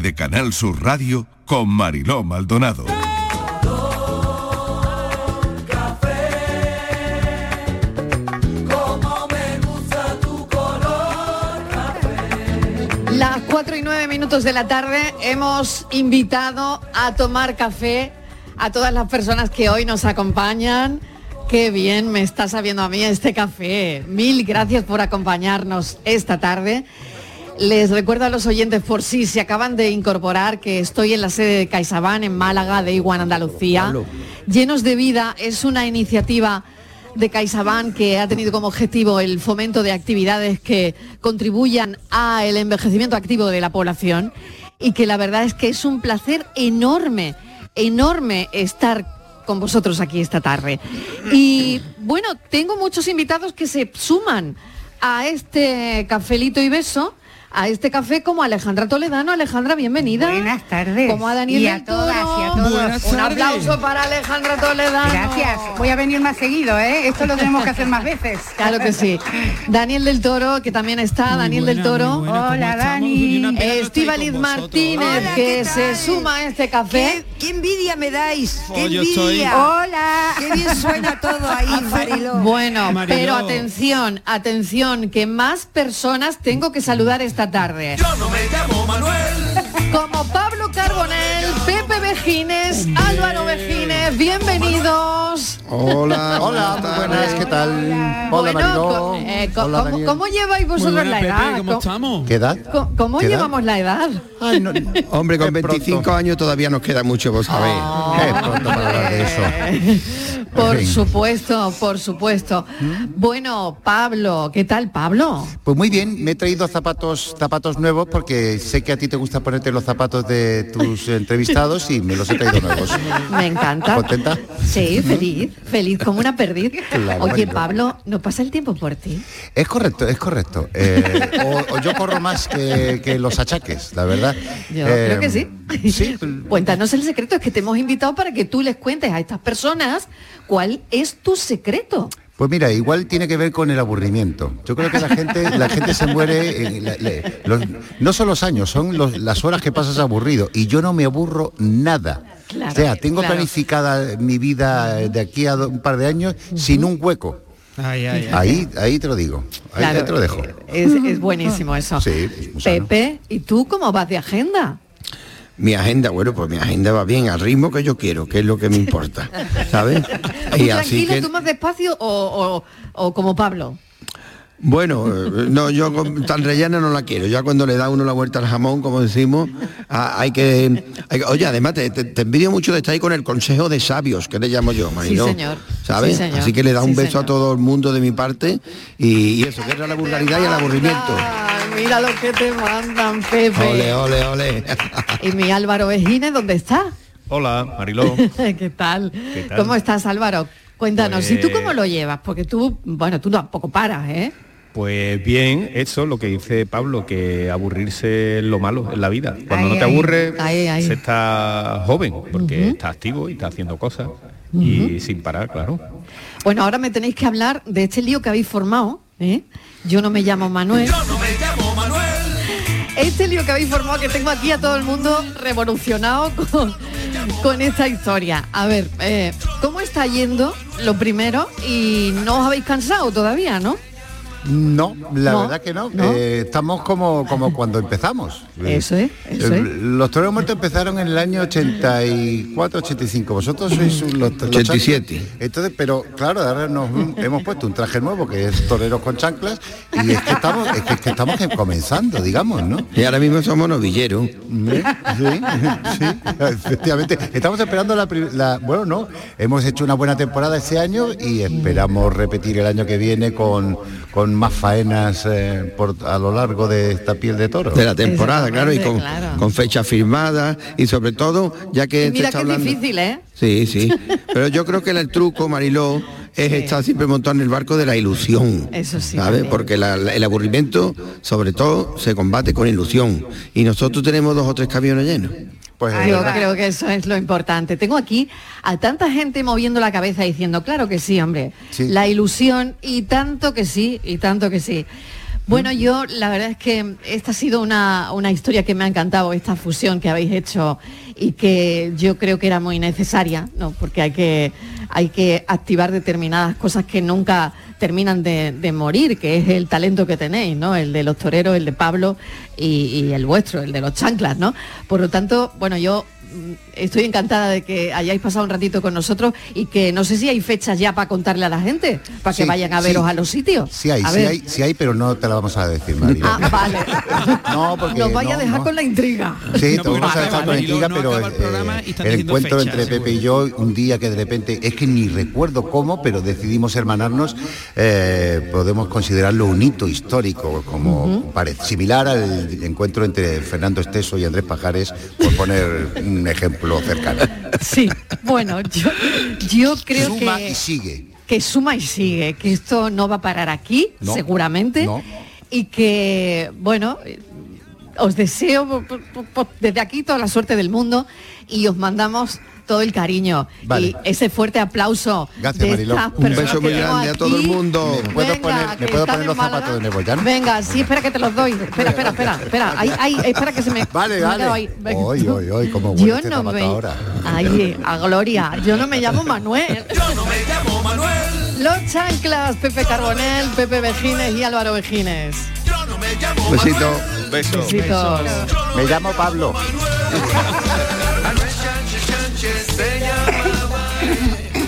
de Canal Sur Radio con Mariló Maldonado. Las 4 y 9 minutos de la tarde hemos invitado a tomar café a todas las personas que hoy nos acompañan. Qué bien me está sabiendo a mí este café. Mil gracias por acompañarnos esta tarde. Les recuerdo a los oyentes por si se acaban de incorporar que estoy en la sede de CaixaBank en Málaga de Iguan, Andalucía. Llenos de vida es una iniciativa de CaixaBank que ha tenido como objetivo el fomento de actividades que contribuyan al envejecimiento activo de la población y que la verdad es que es un placer enorme, enorme estar con vosotros aquí esta tarde. Y bueno, tengo muchos invitados que se suman a este cafelito y beso a este café como Alejandra Toledano. Alejandra, bienvenida. Buenas tardes. Como a Daniel Y del a todas Toro. y a todos. Buenas Un tardes. aplauso para Alejandra Toledano. Gracias. Voy a venir más seguido, ¿eh? Esto lo tenemos que hacer más veces. Claro que sí. Daniel del Toro, que también está, Daniel del Toro. Hola, Dani. Estivaliz Martínez, Hola, que ¿qué se suma a este café. ¿Qué, qué envidia me dais? ¡Qué Oh, estoy- envidia! Hola. ¡Qué bien suena todo ahí, Mariló! Bueno, Mariló. pero atención, atención, que más personas tengo que saludar esta tarde. Yo no me llamo Manuel. Como Pablo Carbonell, Pepe Vejines, Álvaro Vejines, bienvenidos. Hola, Hola, buenas, ¿qué tal? Hola, bueno, Mariló. co- eh, co- Hola, ¿cómo, cómo lleváis vosotros la Pepe, edad? ¿cómo estamos? ¿Qué edad? ¿Cómo ¿Qué edad? llevamos la edad? Ay, no, Hombre, con es pronto. 25 años todavía nos queda mucho, vos sabéis. Es pronto para hablar de eso. Por supuesto, por supuesto. Bueno, Pablo, ¿qué tal, Pablo? Pues muy bien, me he traído zapatos, zapatos nuevos porque sé que a ti te gusta ponerte los zapatos de tus entrevistados y me los he traído nuevos. Me encanta. ¿Contenta? Sí, feliz, feliz como una perdiz. Claro, Oye. Pablo, ¿no pasa el tiempo por ti? Es correcto, es correcto. Eh, o, o yo corro más que, que los achaques, la verdad. Yo Eh, creo que sí. Sí, Cuéntanos el secreto, es que te hemos invitado para que tú les cuentes a estas personas cuál es tu secreto. Pues mira, igual tiene que ver con el aburrimiento. Yo creo que la gente, la gente se muere, en la- le- los- no son los años, son los- las horas que pasas aburrido. Y yo no me aburro nada. Claro, o sea, tengo claro. planificada mi vida de aquí a do- un par de años sin un hueco. Ay, ay, ay. Ahí, ahí te lo digo. Ahí, Claro, ahí te lo dejo. Es, es buenísimo eso. Sí, es. Pepe, ¿y tú cómo vas de agenda? Mi agenda, bueno, pues mi agenda va bien al ritmo que yo quiero, que es lo que me importa, ¿sabes? ¿Tú tranquilo, tú más despacio o, o- o como Pablo? Bueno, eh, no, yo tan rellena no la quiero. Ya cuando le da uno la vuelta al jamón, como decimos, hay que, hay que- Oye, además te, te- te envidio mucho de estar ahí con el consejo de sabios, que le llamo yo, Mariló. señor. ¿Sabes? Sí, señor. Así que le da un Sí, beso señor. a todo el mundo de mi parte y, y eso, guerra a la vulgaridad y al aburrimiento. Mira lo que te mandan, Pepe. Ole, ole, ole. Y mi Álvaro Vejines, ¿dónde está? Hola, Mariló. ¿Qué tal? tal? ¿Cómo estás, Álvaro? Cuéntanos, ¿y tú Pues- cómo lo llevas? Porque tú, bueno, tú tampoco paras, ¿eh? Pues bien, eso lo que dice Pablo, que aburrirse es lo malo en la vida. Cuando Ay, no te aburres, ay, ay. se está joven, porque está activo y está haciendo cosas. Y sin parar, claro. Bueno, ahora me tenéis que hablar de este lío que habéis formado, ¿eh? Yo no me llamo Manuel. Yo no me llamo Manuel. Este lío que habéis formado, que tengo aquí a todo el mundo revolucionado con, con esta historia. A ver, eh, ¿cómo está yendo lo primero? Y no os habéis cansado todavía, ¿no? No, la No, verdad que no. no. Eh, estamos como, como cuando empezamos. Eso es, eso Eh, es. Los toreros muertos empezaron en el año 84, 85. Vosotros sois los, los 87. chanclas. Entonces, pero claro, ahora nos hemos puesto un traje nuevo que es toreros con chanclas y es que estamos, es que, es que estamos comenzando, digamos, ¿no? Y ahora mismo somos novilleros. ¿Eh? Sí, sí, efectivamente. Estamos esperando la, la- Bueno, no, hemos hecho una buena temporada este año y esperamos repetir el año que viene con, con más faenas eh, por, a lo largo de esta piel de toro. de la temporada, claro, y con, claro. con fecha firmada y sobre todo, ya que Y se mira está que es hablando... difícil, ¿eh? Sí, sí. Pero yo creo que el truco, Mariló, es estar siempre montado en el barco de la ilusión. Eso sí, ¿Sabes? Porque la- la- el aburrimiento, sobre todo, se combate con ilusión. Y nosotros tenemos dos o tres camiones llenos. Pues Yo creo que eso es lo importante. Tengo aquí a tanta gente moviendo la cabeza diciendo, claro que sí, hombre, Sí. la ilusión y tanto que sí, y tanto que sí. Bueno, yo la verdad es que esta ha sido una, una historia que me ha encantado, esta fusión que habéis hecho y que yo creo que era muy necesaria, ¿no? Porque hay que, hay que activar determinadas cosas que nunca terminan de, de morir, que es el talento que tenéis, ¿no? El de los toreros, el de Pablo y, y el vuestro, el de los chanclas, ¿no? Por lo tanto, bueno, yo estoy encantada de que hayáis pasado un ratito con nosotros y que no sé si hay fechas ya para contarle a la gente, para que Sí, vayan a sí. veros a los sitios. Sí hay, A sí ver. hay, sí hay, pero no te la vamos a decir, Marilo. Ah, vale. No, porque Nos vaya a no, dejar no. con la intriga. Sí, No, te vamos a dejar con la intriga, no pero el eh, el encuentro entre Pepe y yo, un día que de repente, es que ni recuerdo cómo, pero decidimos hermanarnos, eh, podemos considerarlo un hito histórico, como pare- similar al encuentro entre Fernando Esteso y Andrés Pajares, por poner un ejemplo cercano. Sí, bueno, yo, yo creo Suma que... y sigue. que suma y sigue, que esto no va a parar aquí, No, seguramente, no. y que, bueno, os deseo desde aquí toda la suerte del mundo y os mandamos todo el cariño Vale. y ese fuerte aplauso Gracias, de Mariló. estas Un beso muy grande a todo el mundo. ¿Me puedo Venga, poner- me puedo poner los Málaga. zapatos de Nebollán? Venga, sí, espera que te los doy. Espera, espera, espera, espera. Ahí, ahí, espera que se me. Vale, vale. Hoy, hoy, hoy, cómo huele Yo este no me. ahora. Ay, a Gloria. Yo no me llamo Manuel. Yo no me llamo Manuel, Los chanclas, Pepe Carbonel, Pepe Vejines y Álvaro Vejines. yo no me llamo Besito. Manuel. Beso. Besitos. Me llamo Pablo.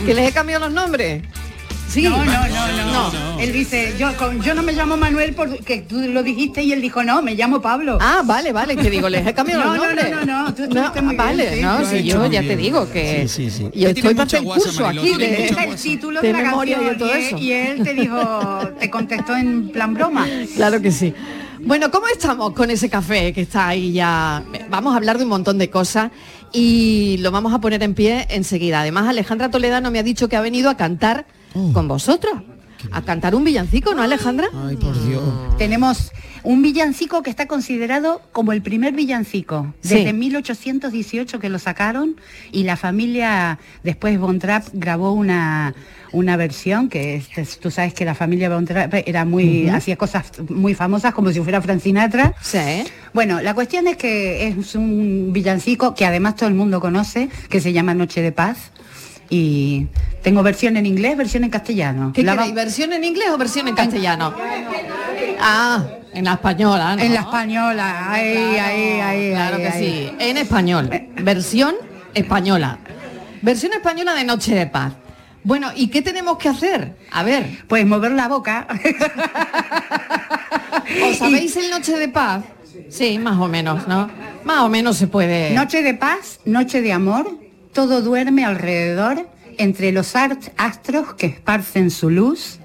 ¿Que les he cambiado los nombres? Sí. No, no, no, no, Él dice, yo, con- yo no me llamo Manuel porque tú lo dijiste y él dijo, no, me llamo Pablo. Ah, vale, vale, que digo, les he cambiado No, los no, nombres. no, no, no, tú muy bien, vale, sí, no, hecho yo ya te digo que Sí, sí, sí. yo Es que estoy para el curso aquí de, el título de de, la memoria y de canción y él te dijo, te contestó en plan broma. Claro que sí. Bueno, ¿cómo estamos con ese café que está ahí ya? Vamos a hablar de un montón de cosas y lo vamos a poner en pie enseguida. Además, Alejandra Toledano me ha dicho que ha venido a cantar Oh. con vosotros. A cantar un villancico, ¿no, Alejandra? Ay, por Dios. Tenemos un villancico que está considerado como el primer villancico, Sí. desde 1818 que lo sacaron y la familia, después Von Trapp grabó una, una versión que es- tú sabes que la familia Von Trapp era muy, hacía cosas muy famosas como si fuera Frank Sinatra. Sí. Bueno, la cuestión es que es un villancico que además todo el mundo conoce, que se llama Noche de Paz. Y tengo versión en inglés, versión en castellano. ¿Qué La queréis, versión en inglés o versión en castellano? Ah, en la española, ¿no? En la española, ahí, ahí, ahí. Claro ahí, que ahí. sí, en español. Versión española. Versión española de Noche de Paz. Bueno, ¿y qué tenemos que hacer? A ver, Pues mover la boca. ¿os sabéis el Noche de Paz? Sí, más o menos, ¿no? Más o menos se puede. Noche de paz, noche de amor, todo duerme alrededor, entre los astros que esparcen su luz.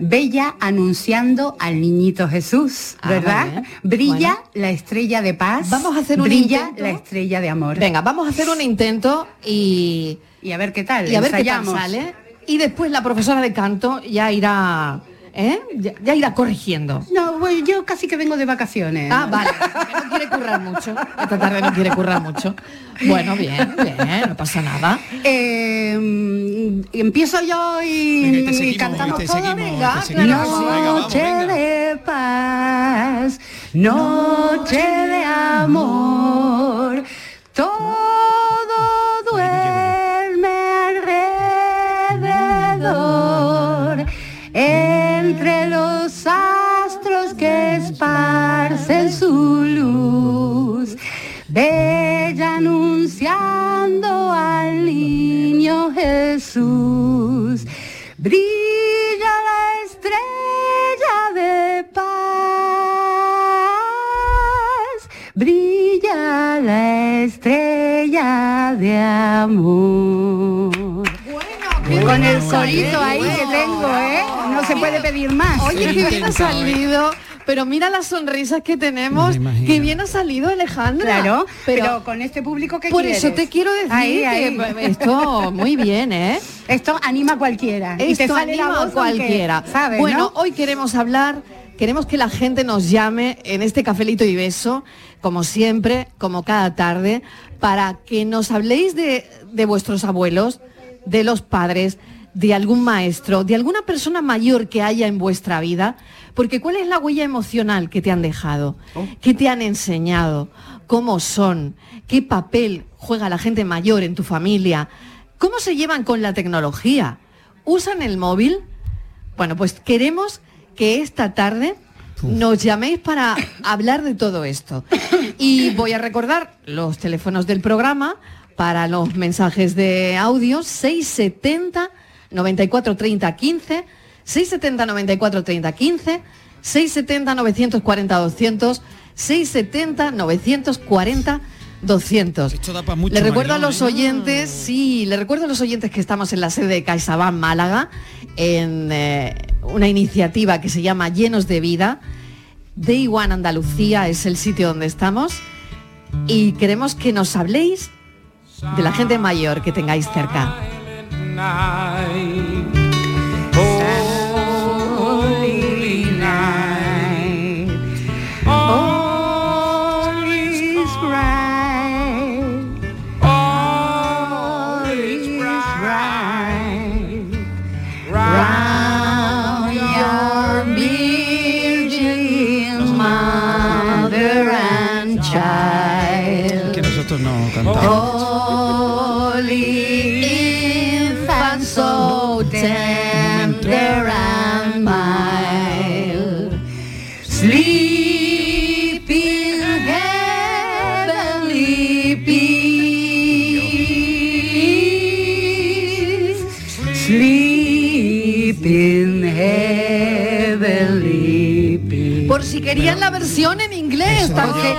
Bella anunciando al niñito Jesús, Ah, ¿verdad? Brilla Bueno. la estrella de paz. Vamos a hacer un Brilla intento. la estrella de amor. Venga, vamos a hacer un intento y, Y a ver qué tal. y a ver qué tal ensayamos. sale. Y después la profesora de canto ya irá, ¿eh? Ya, ya irá corrigiendo. No, pues yo casi que vengo de vacaciones. Ah, vale, no quiere currar mucho. Esta tarde no quiere currar mucho. Bueno, bien, bien, no pasa nada. Eh, mm, empiezo yo y, Venga, y seguimos, cantamos todo. seguimos, venga, seguimos. vamos, Noche venga. de paz, noche de amor, todo esparcen su luz, bella anunciando al niño Jesús. Brilla la estrella de paz, brilla la estrella de amor. Con el solito ahí que tengo, ¿eh? No se puede pedir más. Oye, qué bien ha salido. Pero mira las sonrisas que tenemos. Qué bien ha salido Alejandra. Claro, pero, pero, con este público que por eso te quiero decir Ahí, que ahí. esto muy bien, ¿eh? Esto anima a cualquiera. y te Esto sale la anima a cualquiera. aunque, ¿sabes, bueno, no? hoy queremos hablar, queremos que la gente nos llame en este cafelito y beso, como siempre, como cada tarde, para que nos habléis de, de vuestros abuelos, de los padres, de algún maestro, de alguna persona mayor que haya en vuestra vida, porque ¿cuál es la huella emocional que te han dejado? ¿Qué te han enseñado? ¿Cómo son? ¿Qué papel juega la gente mayor en tu familia? ¿Cómo se llevan con la tecnología? ¿Usan el móvil? Bueno, pues queremos que esta tarde nos llaméis para hablar de todo esto. Y voy a recordar los teléfonos del programa para los mensajes de audio 670 94 30 15, 670 94 30 15, 670 940 200, 670 940 200. Esto da pa' mucho, Le recuerdo a los ¿eh? oyentes, sí, le recuerdo a los oyentes que estamos en la sede de CaixaBank Málaga en eh, una iniciativa que se llama Llenos de Vida. Day One Andalucía es el sitio donde estamos y queremos que nos habléis de la gente mayor que tengáis cerca. Holy night, all is bright, all is bright, round your virgin mother and child. Que nosotros no cantamos. Si querían la versión en inglés también.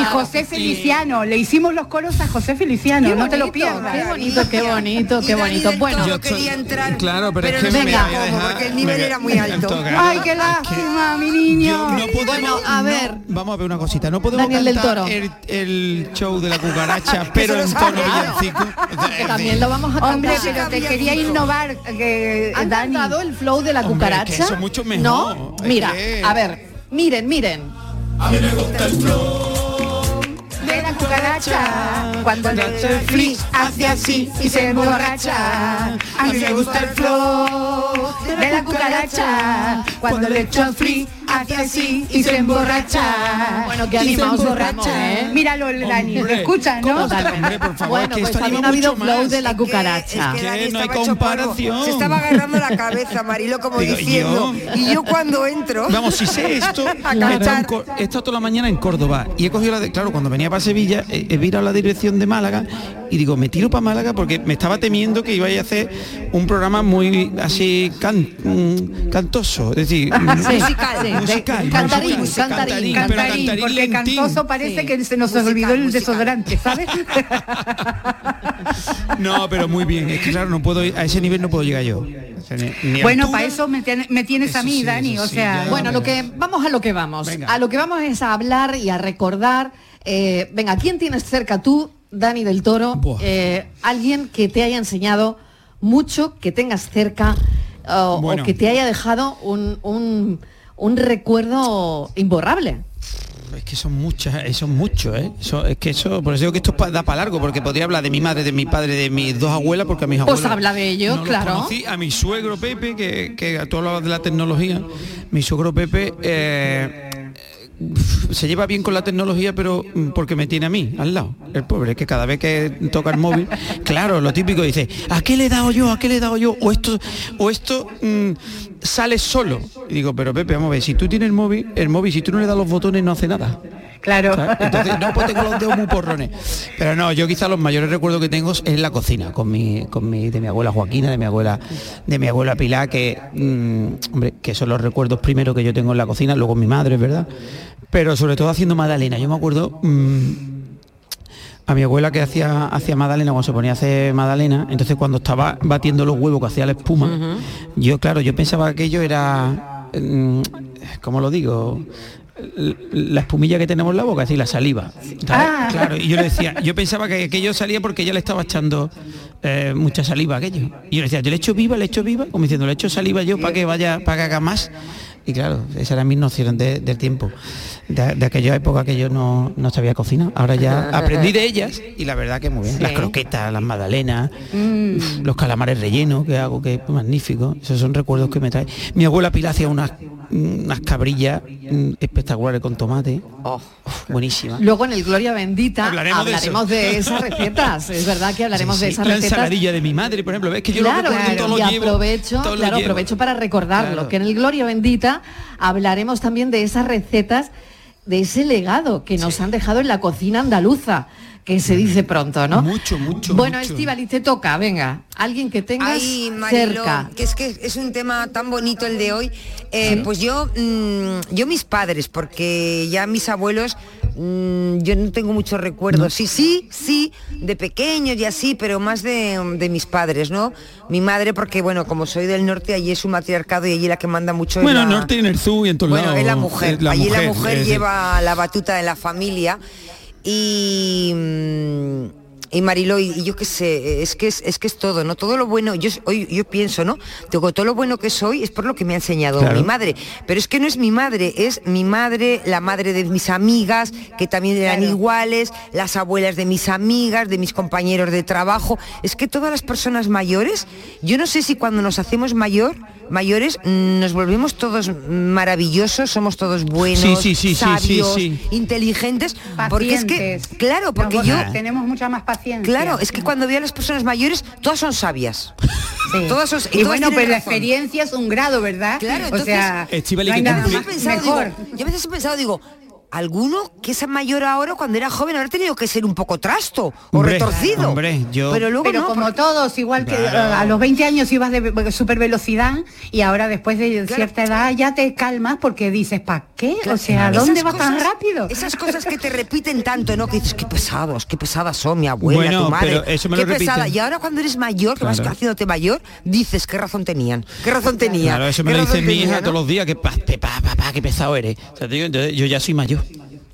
Y José Feliciano, le hicimos los coros a José Feliciano, no te lo pierdas. Qué bonito, qué bonito, qué bonito. Bueno, Yo estoy- Claro, pero, es que no me venga, voy a dejar- porque el nivel me- era muy alto. Ay, qué lástima, mi niño. Yo no podemos, Bueno, a no- ver. vamos a ver una cosita. No podemos Daniel del Toro. El, el show de la cucaracha, pero en tono villancico. también lo vamos a Hombre, cantar. pero te quería innovar, que ¿Han Dani. cantado el flow de la Hombre, cucaracha? es que eso mucho mejor. No, mira, a ver, miren, miren. de la cucaracha. Cuando le echo el fli hace así y se emborracha. A mí me gusta el flow de la cucaracha. Cuando le echo el fli hace así y se emborracha Bueno, se animados emborracha. estamos, ¿eh? míralo Dani lo escuchas no Hombre, por favor, Bueno, que pues esto también ha habido flow de la Es que- cucaracha. es que Dani Que no hay comparación. Se estaba agarrando la cabeza, Marilo, como Digo, diciendo. yo- Y yo cuando entro. Vamos, si sé esto, he estado, he toda la mañana en Córdoba y he cogido la de, claro, cuando venía para Sevilla, he, he virado la dirección de Málaga y digo, me tiro para Málaga porque me estaba temiendo que iba a hacer un programa muy así can- mm, cantoso, es decir, Sí, Musical. sí, de- musical, cantarín, musical, cantarín, pero Cantarín, cantarín porque lentín. cantoso parece Sí. que se nos Musical, olvidó el musical. desodorante, ¿sabes? No, pero muy bien, es que claro, no puedo a ese nivel no puedo llegar yo. O sea, ni- ni bueno, para eso me, tiene- me tienes a mí, Dani, o sea... ya. Bueno, lo que vamos a lo que vamos. Venga. A lo que vamos es a hablar y a recordar. eh, venga, ¿quién tienes cerca tú, Dani del Toro? Eh, alguien que te haya enseñado mucho, que tengas cerca o- Bueno. o que te haya dejado un, un- un recuerdo imborrable. Es que son muchas, eh, son muchos, ¿eh? Eso- es que eso, por eso digo que esto da para largo, porque podría hablar de mi madre, de mi padre, de mis dos abuelas, porque a mis Pues abuelos... habla de ellos, no claro. conocí, a mi suegro Pepe, que, que tú hablabas de la tecnología, mi suegro Pepe eh, se lleva bien con la tecnología, pero mm, porque me tiene a mí al lado. El pobre, que cada vez que toca el móvil, claro, lo típico dice, ¿a qué le he dado yo? ¿A qué le he dado yo? O esto, o esto mm, sale solo. Y digo, pero Pepe, vamos a ver, si tú tienes el móvil, el móvil, si tú no le das los botones, no hace nada. Claro. ¿sabes? Entonces, no, pues tengo los dedos muy porrones. Pero no, yo quizá los mayores recuerdos que tengo es en la cocina, con mi, con mi, de mi abuela Joaquina, de mi abuela, de mi abuela Pilar, que mm, hombre, que son los recuerdos primero que yo tengo en la cocina, luego mi madre, ¿verdad? Pero sobre todo haciendo magdalena. Yo me acuerdo mm, a mi abuela que hacía, hacía magdalena, cuando se ponía a hacer magdalena, entonces cuando estaba batiendo los huevos que hacía la espuma, yo claro, yo pensaba que aquello era, mm, ¿cómo lo digo? La espumilla que tenemos en la boca, es decir, la saliva. Ah. Claro, y yo le decía, yo pensaba que aquello salía porque ella le estaba echando eh, mucha saliva a aquello. Y yo le decía, yo le echo viva, le echo viva, como diciendo, le echo saliva yo para que vaya, para que haga más. Y claro, esa era mi noción de- del tiempo. De, de aquella época que yo no, no sabía cocinar. Ahora ya aprendí de ellas y la verdad que muy bien. Sí. Las croquetas, las magdalenas, Mm. los calamares rellenos que hago, que es magnífico. Esos son recuerdos que me trae. Mi abuela Pilar hacía unas, unas cabrillas mm, espectaculares con tomate. Oh. Uf, buenísimas. Luego en el Gloria Bendita Hablaremos de hablaremos, eso. de, esas recetas. Es verdad que hablaremos Sí, de esas la recetas. ensaladilla de mi madre, por ejemplo, ves que yo claro, lo recuerdo y claro, todo y lo llevo. aprovecho, todo claro, aprovecho para recordarlo, Claro. que en el Gloria Bendita hablaremos también de esas recetas, de ese legado que nos han dejado en la cocina andaluza, que se dice pronto, ¿no? Mucho, mucho, Bueno, mucho. Estivaliz, te toca, venga, alguien que tengas Ay, cerca. que es que es un tema tan bonito el de hoy. Eh, Pues yo, mm, yo mis padres, porque ya mis abuelos, mm, yo no tengo muchos recuerdos. Sí, sí, sí, de pequeños y así, pero más de, de mis padres, ¿no? Mi madre, porque bueno, como soy del norte, allí es un matriarcado y allí la que manda mucho es Bueno, la- el norte y en el sur y en todos bueno, lados. es la mujer. es la Allí la mujer, mujer es- lleva la batuta de la familia. Y, mm, y Mariló, y, y yo qué sé, es que es, es que es todo, ¿no? Todo lo bueno, yo hoy yo pienso, ¿no? Digo, todo lo bueno que soy es por lo que me ha enseñado Claro. mi madre. Pero es que no es mi madre, es mi madre, la madre de mis amigas, que también eran Claro. iguales, las abuelas de mis amigas, de mis compañeros de trabajo. Es que todas las personas mayores, yo no sé si cuando nos hacemos mayor, mayores, mm, nos volvemos todos maravillosos, somos todos buenos, Sí, sí, sí, sí, sí, sabios, sí. inteligentes, porque es que, claro, porque Nos- yo, tenemos mucha más paciencia. Claro, es que cuando veo a las personas mayores, todas son sabias. Sí. Todas son- y todas bueno, pero la razón. experiencia es un grado, ¿verdad? Claro, o entonces- sea, Estíbaliz, no hay nada pensado, mejor. digo, yo a veces he pensado, digo, alguno que es mayor ahora cuando era joven habrá tenido que ser un poco trasto o Hombre, retorcido. hombre, yo- Pero luego Pero no, como porque- todos, igual que Claro. a los 20 años ibas de super velocidad y ahora después de cierta edad ya te calmas porque dices, ¿para qué? O sea, Esas ¿dónde vas tan rápido? Esas cosas que te repiten tanto, ¿no? Que dices, qué pesados, qué pesadas son mi abuela, Bueno, tu madre. pero eso me qué lo repiten. pesada. Y ahora cuando eres mayor, que vas Claro. haciéndote mayor, dices, qué razón tenían, qué razón tenía. Claro, eso me lo dice mi hija ¿no? todos los días, que pa, pa, papá, qué pesado eres. O sea, te digo, entonces, yo ya soy mayor.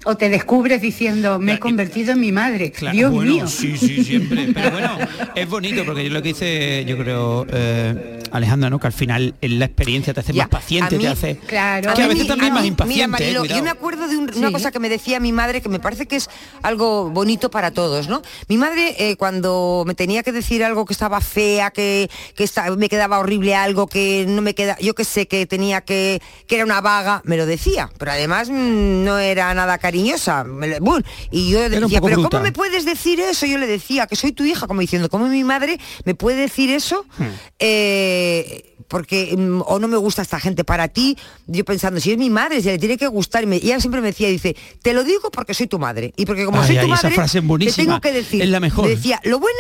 O te descubres diciendo, me he convertido en mi madre. Claro, Dios bueno, mío. Sí, sí, siempre. Pero bueno, es bonito porque yo lo que dice, yo creo, eh, Alejandra, ¿no? Que al final en la experiencia te hace Ya, más paciente, mí- te hace. Claro. Que a mí- veces también a más mí- impaciente. Mira, eh, cuidado. yo me acuerdo de un- una Sí. cosa que me decía mi madre que me parece que es algo bonito para todos, ¿no? Mi madre eh, cuando me tenía que decir algo que estaba fea, que, que esta- me quedaba horrible algo, que no me queda, yo que sé, que tenía que, que era una vaga, me lo decía. Pero además mm, no era nada cariñosa. Y yo decía, pero bruta. ¿cómo me puedes decir eso? Yo le decía que soy tu hija, como diciendo, ¿cómo mi madre me puede decir eso? Hmm. Eh, porque mm, o no me gusta esta gente para ti, yo pensando, si es mi madre, se le tiene que gustar, y, ella siempre me decía, dice, te lo digo porque soy tu madre, y porque como Ay, soy tu ay, madre, te tengo que decir, es la mejor. me decía, lo bueno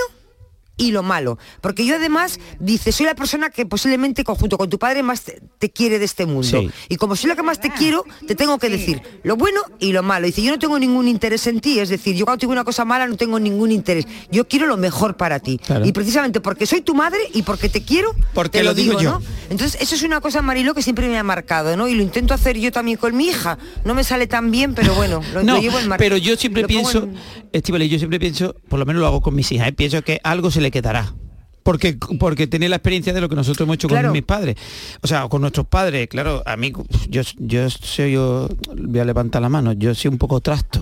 y lo malo, porque yo además, dice, soy la persona que posiblemente conjunto con tu padre más te, te quiere de este mundo, Sí. y como soy la que más te quiero, te tengo que decir lo bueno y lo malo, dice, yo no tengo ningún interés en ti, es decir, yo cuando tengo una cosa mala no tengo ningún interés, yo quiero lo mejor para ti, Claro. y precisamente porque soy tu madre y porque te quiero, Porque te lo digo yo. ¿no? Entonces, eso es una cosa, Marilo, que siempre me ha marcado, ¿no? Y lo intento hacer yo también con mi hija. No me sale tan bien, pero bueno, lo, no, lo llevo en pero yo siempre pienso, en- Estíbaliz, yo siempre pienso, por lo menos lo hago con mis hijas, ¿eh? pienso que algo se le quedará. Porque, porque tiene la experiencia de lo que nosotros hemos hecho Claro. con mis padres. O sea, con nuestros padres, claro, a mí, yo, yo soy, yo voy a levantar la mano, yo soy un poco trasto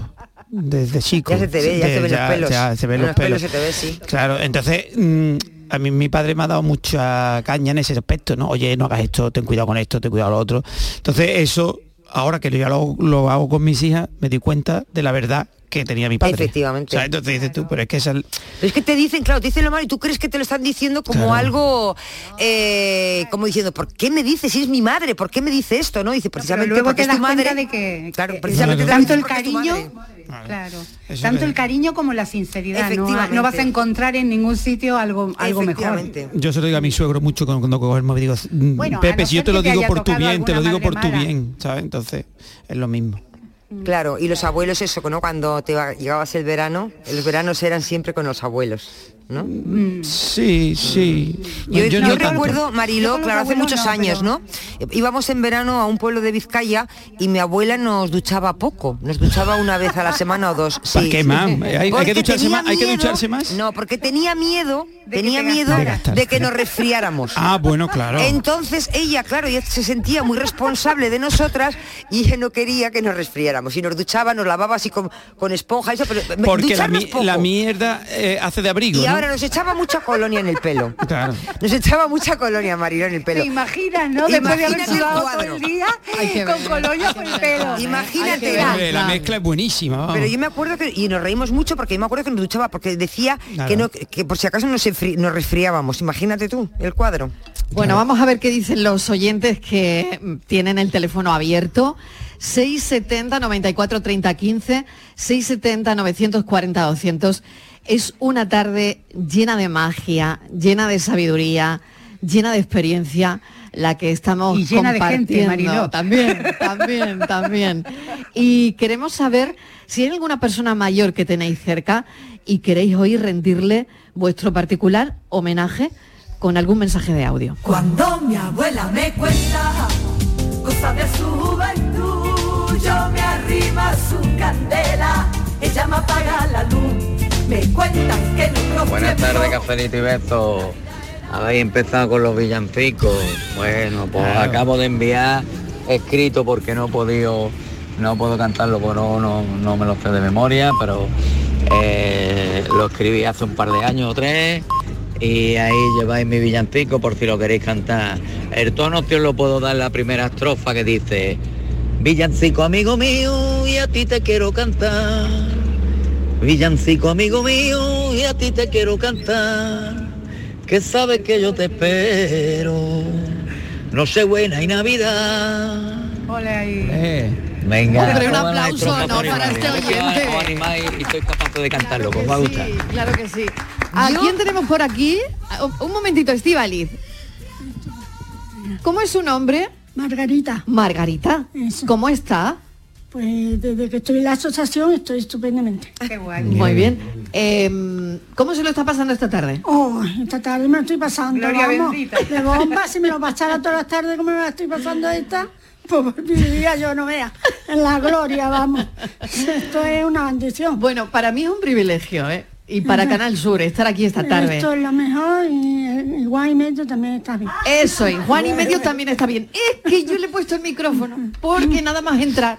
desde chico. Ya se te ve, ya se ven los pelos. ya se ven En los pelos. se te ve, sí. Claro, entonces mm, a mí mi padre me ha dado mucha caña en ese aspecto, ¿no? Oye, no hagas esto, ten cuidado con esto, ten cuidado con lo otro. Entonces eso, ahora que ya lo, lo hago con mis hijas, me di cuenta de la verdad que tenía mi padre. Efectivamente. O sea, entonces dices tú, pero es que esa... Pero es que te dicen, claro, te dicen lo malo y tú crees que te lo están diciendo como Claro. algo, eh, como diciendo, ¿por qué me dice si es mi madre? ¿Por qué me dice esto? No, dice precisamente luego porque te es tu das cuenta madre. de que, Claro, que- precisamente Claro. tanto el cariño, claro, Eso tanto es. el cariño como la sinceridad, no, Efectivamente. no vas a encontrar en ningún sitio algo, algo mejor. Yo se lo digo a mi suegro mucho cuando, cuando cogemos y digo, mm, Bueno, Pepe, no si yo te lo digo por tu bien, te lo digo por tu bien, ¿sabes? Entonces es lo mismo. Claro, y los abuelos eso, ¿no? Cuando te llegabas el verano, los veranos eran siempre con los abuelos. ¿No? Sí, sí. Yo, Yo yo no tanto. recuerdo, Mariló, con los claro, hace muchos no, años, pero- ¿no? Íbamos en verano a un pueblo de Vizcaya y mi abuela nos duchaba poco, nos duchaba una vez a la semana o dos. ¿Para Sí, qué? ¿Hay- hay que ducharse más? ¿Hay que ducharse más? No, porque tenía miedo, tenía te miedo De gastar. de que nos resfriáramos. Ah, bueno, claro. Entonces ella, claro, ella se sentía muy responsable de nosotras y ella no quería que nos resfriáramos. Y nos duchaba, nos lavaba así con, con esponja, eso, pero Porque la, poco. la mierda eh, hace de abrigo, Y ¿no? Ahora nos echaba mucha colonia en el pelo. Claro. Nos echaba mucha colonia, Marilo, en el pelo. ¿Te imaginas, no? Después de haber sudado todo el día con colonia por el pelo. Imagínate. ver. La Claro. mezcla es buenísima. vamos. Pero yo me acuerdo que, y nos reímos mucho porque yo me acuerdo que nos duchaba, porque decía Claro. que, no, que por si acaso nos, enfri- nos resfriábamos. Imagínate tú, el cuadro. Bueno, vamos a ver qué dicen los oyentes que tienen el teléfono abierto. 670 94 30 15, 670 940 200. Es una tarde llena de magia, llena de sabiduría, llena de experiencia la que estamos Y llena de gente, compartiendo. Mariló. También, también, también. Y queremos saber si hay alguna persona mayor que tenéis cerca y queréis hoy rendirle vuestro particular homenaje con algún mensaje de audio. Cuando mi abuela me cuenta cosas de su juventud, yo me arrima a su candela, ella me apaga la luz, Buenas tardes, cafelito y besos. Habéis empezado con los villancicos. Bueno, pues Claro. acabo de enviar escrito porque no he podido, no puedo cantarlo, porque no, no, no me lo sé de memoria, pero eh, lo escribí hace un par de años o tres. Y ahí lleváis mi villancico por si lo queréis cantar. El tono te os lo puedo dar la primera estrofa que dice Villancico amigo mío y a ti te quiero cantar. Villancico amigo mío y a ti te quiero cantar. Que sabes que yo te espero. No sé buena y Navidad. Ole ahí. Eh, Venga, Hombre, un aplauso, ¿no? para este Yo oyente. os animáis y estoy capaz de cantarlo, Claro como que me gusta. sí, claro que sí. ¿A quién tenemos por aquí? Un- Un momentito, Estivaliz. ¿Cómo es su nombre? Margarita, Margarita. Eso. ¿Cómo está? Pues desde que estoy en la asociación estoy estupendamente. Qué guay. Muy bien. Em, ¿Cómo se lo está pasando esta tarde? Oh, esta tarde me lo estoy pasando, Gloria vamos, bendita. de bomba, si me lo pasara todas las tardes como me la estoy pasando esta, pues viviría yo, no vea, en la gloria, vamos. Esto es una bendición. Bueno, para mí es un privilegio, ¿eh? Y para Canal Sur, estar aquí esta tarde. Esto es lo mejor y igual y medio también está bien. Eso, y Juan y medio también está bien. Es que yo le he puesto el micrófono, porque nada más entrar.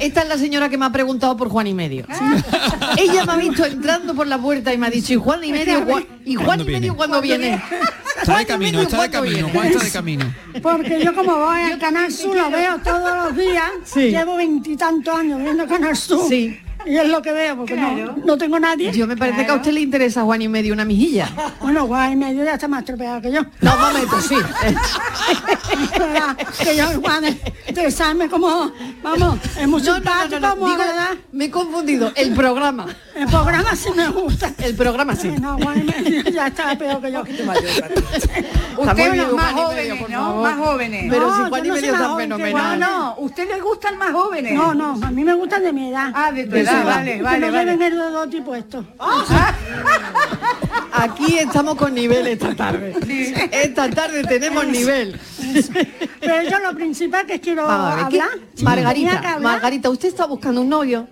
Esta es la señora que me ha preguntado por Juan y medio. Ella me ha visto entrando por la puerta y me ha dicho, ¿y Juan y medio? Juan- ¿Y Juan ¿Cuándo y medio viene? cuándo viene? está Juan de camino, está de ¿cuándo camino? Juan está de camino. Porque yo como voy al Canal Sur, lo veo todos los días, Sí. llevo veintitantos años viendo Canal Sur. Sí. Y es lo que veo, porque no, no tengo nadie. Yo me parece que a usted le interesa Juan y medio una mijilla. Bueno, guay, medio ya está más tropeado que yo. No, un momento, sí. que yo igual de interesarme como, vamos, es muy No, no, no, simpático, no, no, agradable. me he confundido. El programa. El programa sí me gusta. El programa sí. No, guay, medio ya está peor que yo. Bien, los más Juan y jóvenes, ¿no? favor. Más jóvenes. Pero No, si Juan y medio está que No, fenomenal. no, ¿usted le gustan más jóvenes? No, no, a mí me gustan de mi edad. Ah, de tu edad, vale, que vale, no vale. lleven el Dodoti puesto. Aquí estamos con nivel esta tarde. Esta tarde tenemos nivel. Pero yo lo principal que quiero Vamos a ver, ¿qué- hablar. si tenía que Margarita, hablar, Margarita, ¿usted está buscando un novio?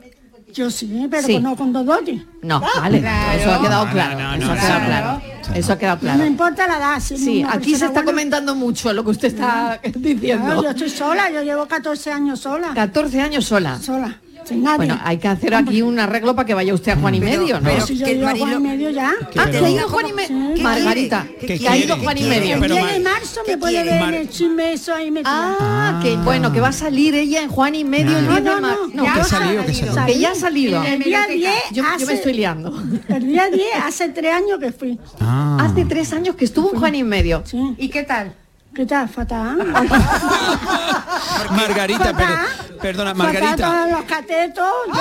Yo sí, pero Sí. no con Dodoti. No, vale, Claro. eso ha quedado No, claro. no, no, eso ha quedado claro. Eso ha quedado No claro. me importa la edad. si Sí, una aquí se persona está buena- comentando mucho lo que usted está No, diciendo. yo estoy sola, yo llevo 14 años sola. 14 años sola. Sola, sin nadie. Bueno, hay que hacer aquí un arreglo para que vaya usted a Juan y Pero- medio, ¿no? pero- si yo a Marilo- Juan y medio ya. Ah, que ha ido Juan y medio. ¿Qué Margarita, que ¿Qué ha ido? Juan y ¿Qué medio. El Pero 10 Mar- de marzo ¿qué me puede quiere? ver en el chisme eso ahí metido. Ah, que bueno, que va a salir ella en Juan y medio el No, 10 de no, marzo. no, que ya ha salido, que ya ha salido. El día 10 Yo, me estoy liando. El día 10 hace tres años que fui. Ah. Hace tres años que estuvo en Juan y medio. Sí. ¿Y qué tal? ¿Qué tal? Fatal. Margarita, pero, Fatal. perdona, Fatal Margarita. todos los catetos. Yo,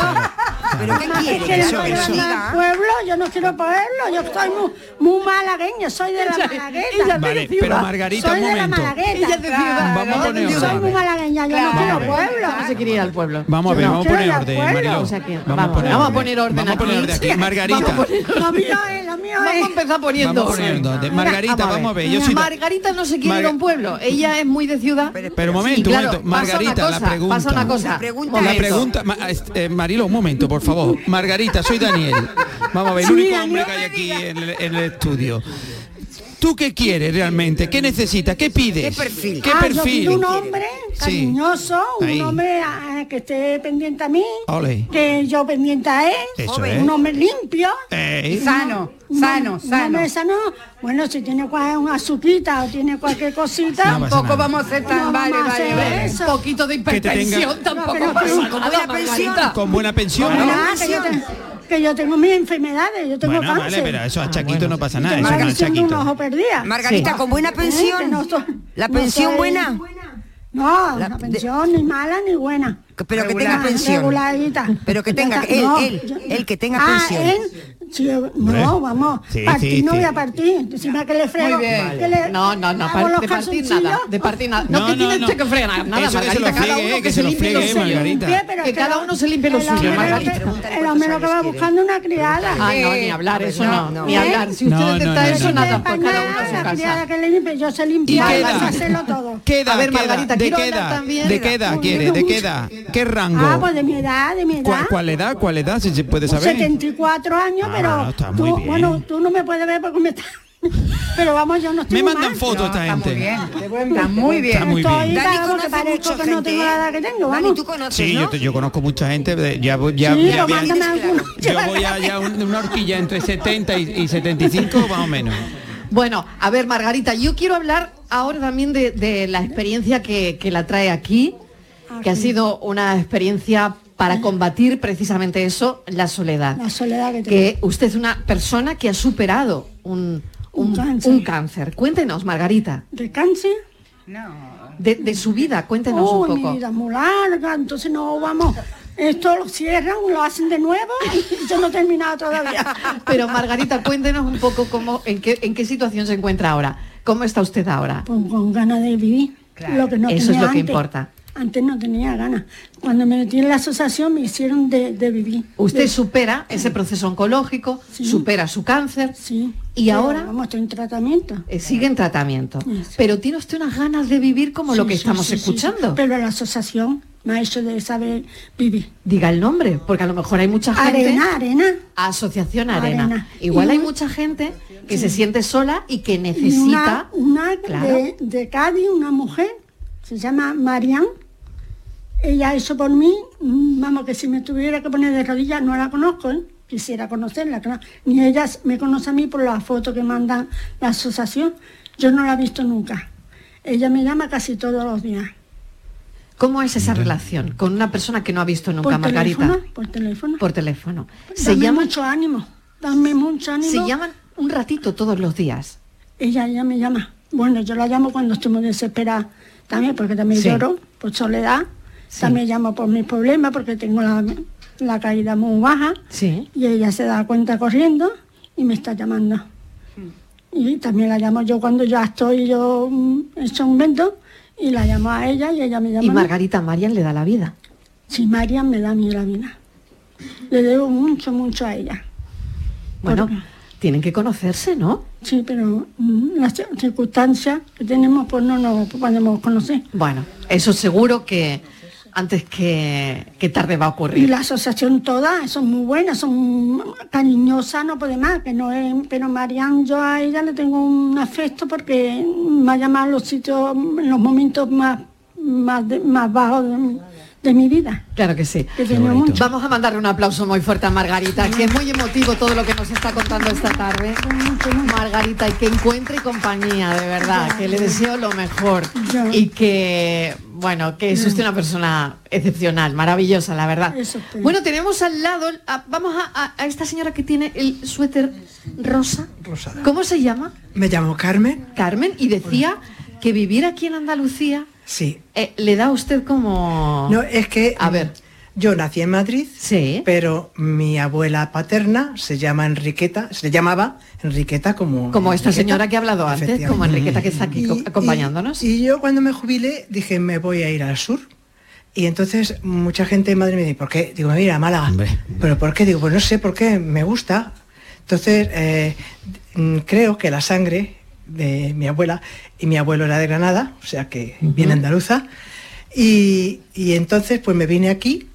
¿Pero qué quiere? Que Eso, eso. pueblo, yo no quiero pueblo, yo soy muy, muy malagueña, soy de la ella malagueta. Vale, pero Margarita, soy un de la momento. malagueta. Ella es de ciudad. Vamos a poner Yo soy muy orden. malagueña, yo no quiero Vamos a ver. pueblo. No se quiere ir al pueblo. Vamos a ver, vamos a poner orden, pueblo. Mariló. O sea que, Vamos a vamos, poner a orden. poner orden Vamos a poner aquí. orden aquí. Margarita. Vamos a poner- lo lo mío Vamos es- a empezar poniendo. Vamos poniendo. De- Margarita, vamos a ver. Yo soy ta- Margarita no se quiere ir a un pueblo. Ella es muy de ciudad. Pero un momento, claro, momento. pasa Margarita, una la cosa, pregunta. Pasa una cosa. La pregunta. La pregunta, ma- eh, Marilo, un momento, por favor. Margarita, soy Daniel. Vamos a ver, el único hombre que hay aquí en el, en el estudio. ¿Tú qué quieres realmente? ¿Qué necesitas? ¿Qué pides? ¿Qué perfil? ¿Qué Ah, yo perfil? un hombre Sí. cariñoso, Ahí. un hombre ah, que esté pendiente a mí, Ole. que yo pendiente a él, Eso un es. hombre limpio. Ey. Sano, sano, sano. sano. Bueno, si tiene una azuquita o tiene cualquier cosita, Tampoco nada. vamos a ser tan No vale, vale, hacer vale. eso. Un poquito de tenga- hipertensión tampoco No, pero- pasa pero- nada, con buena pensión. Que yo tengo mis enfermedades, yo tengo Bueno, cáncer. vale, pero eso a Chaquito no pasa nada. Tengo Eso con el un ojo perdida. Margarita, Sí. con buena ¿Eh? Pensión. no ¿La no pensión soy- buena? No, La- la, de- pensión ni mala ni buena. Pero que tenga pensión. Regularita. Pero que tenga, él, está. él, él que tenga ah, pensión. él, sí, no, vamos, Sí, partir sí, no sí. voy a partir. Encima que le bien. que le No, no, no, par- de partir nada, de partir nada. No, No, que no, tiene no. que fregar nada, Eso que se lo Margarita, cada uno que se se lo limpie. Limpie, pero Que cada lo- uno se limpie lo suyo, Margarita. El hombre lo que va buscando una criada. Ah, no, ni hablar, eso no, ni hablar. Si usted detecta eso, nada, pues cada uno a su la casa. criada que le limpie, yo sé ¿Y limpiar, qué yo sé edad? hacerlo todo. ¿Qué edad? A ver? Margarita, ¿De también- ¿De qué edad Uy, quiere? ¿De edad? ¿Qué rango? Ah, pues de mi edad, de mi edad. ¿Cuál, edad? ¿Cuál edad? Si se puede saber. 74 años, Ah, pero está muy tú, bien. bueno, tú no me puedes ver porque me. Pero vamos, yo no estoy Me mandan mal. fotos esta Está muy gente. bien. Está muy bien. Está muy Estoy, bien. Dani claro, porque conoce parezco mucha que no gente, tengo ¿eh? la edad que tengo, Dani, vamos. tú conoces, Sí, ¿no? yo, te- yo conozco mucha gente. de- Ya, ya, Sí, yo voy a ya un- una horquilla entre 70 y, y 75 más o menos. Bueno, a ver, Margarita, yo quiero hablar ahora también de, de la experiencia que, que la trae aquí, que ha sido una experiencia para combatir precisamente eso, la soledad. La soledad que tengo. Que usted es una persona que ha superado un, Un un- cáncer. un cáncer. Cuéntenos, Margarita, ¿De cáncer? de, de su vida, cuéntenos Uy, un mi poco. vida es muy larga, entonces no vamos... Esto lo cierran, lo hacen de nuevo y yo no he terminado todavía. Pero Margarita, cuéntenos un poco cómo, en qué, en qué situación se encuentra ahora. ¿Cómo está usted ahora? Pues con ganas de vivir. Lo que no Eso es lo que importa. Antes no tenía ganas. Cuando me metí en la asociación me hicieron de, de vivir. Usted De- supera ese proceso oncológico, Sí. supera su cáncer Sí. y Pero, ahora Vamos, estoy en tratamiento. eh, sigue en tratamiento. Eso. Pero tiene usted unas ganas de vivir como lo que estamos escuchando. Pero la asociación me ha hecho de saber vivir. Diga el nombre, porque a lo mejor hay mucha gente. Arena, arena. Asociación Arena. Arena. Igual Y hay un- mucha gente que se siente sola y que Y necesita. una, una Claro. de, de Cádiz, una mujer, se llama Marian. Ella hizo por mí, mm, vamos, que si me tuviera que poner de rodillas, no la conozco, ¿eh? quisiera conocerla, claro. Ni ella me conoce a mí por la foto que mandan la asociación. Yo no la he visto nunca. Ella me llama casi todos los días. ¿Cómo es esa relación con una persona que no ha visto nunca, por Margarita? teléfono, por teléfono. Por teléfono. Se Dame llaman, mucho ánimo, dame mucho ánimo. se llaman un ratito todos los días. Ella, ella me llama. Bueno, yo la llamo cuando estoy muy desesperada también, porque también Sí. lloro por soledad. Sí. También llamo por mis problemas, porque tengo la, la caída muy baja. Sí. Y ella se da cuenta corriendo y me está llamando. Y también la llamo yo cuando ya estoy yo mm, hecho un vento y la llamo a ella y ella me llama. Y. Margarita Marian le da la vida. Sí, Marian me da a mí la vida. Le debo mucho, mucho a ella. Bueno, Porque- tienen que conocerse, ¿no? Sí, pero mm, las cir- circunstancias que tenemos pues no nos podemos conocer. Bueno, eso seguro que antes que, tarde va a Y ocurrir. la asociación toda son muy buenas, son cariñosas, no puede más, que no es, pero Marian, yo a ella le tengo un afecto porque me ha llamado a los sitios, en los momentos más, más, de- más bajos de mi vida. Claro que sí. Que tenía mucho. Vamos a mandarle un aplauso muy fuerte a Margarita, que es muy emotivo todo lo que nos está contando esta tarde. Margarita, y que encuentre compañía, de verdad, que le deseo lo mejor. Y que, bueno, que es usted una persona excepcional, maravillosa, la verdad. Bueno, tenemos al lado, a- vamos a, a- a esta señora que tiene el suéter rosa. Rosada. ¿Cómo se llama? Me llamo Carmen. Carmen, y decía que vivir aquí en Andalucía Sí. eh, le da a usted como... No, es que A ver. yo nací en Madrid, Sí. pero mi abuela paterna se llama Enriqueta, se llamaba Enriqueta como Como esta Enriqueta, señora que ha hablado antes, como Enriqueta que está aquí Y- acompañándonos. Y, y yo cuando me jubilé dije, me voy a ir al sur. Y entonces mucha gente en Madrid me dice, ¿por qué? Digo, me voy a ir a Málaga. Hombre. ¿Pero por qué? Digo, pues no sé por qué, me gusta. Entonces, eh, mm, creo que la sangre de mi abuela y mi abuelo era de Granada, o sea que viene andaluza, y, y entonces pues me vine aquí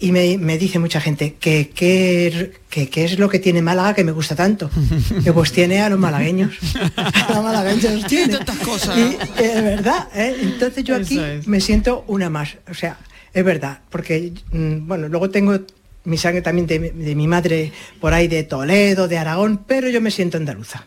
y me, me dice mucha gente que qué que, que es lo que tiene Málaga que me gusta tanto. Que pues tiene a los malagueños. a los malagueños tiene. tantas cosas. Y es verdad, ¿eh? entonces yo aquí es. me siento una más. O sea, es verdad, porque mm, bueno, luego tengo mi sangre también de, de mi madre por ahí de Toledo, de Aragón, pero yo me siento andaluza.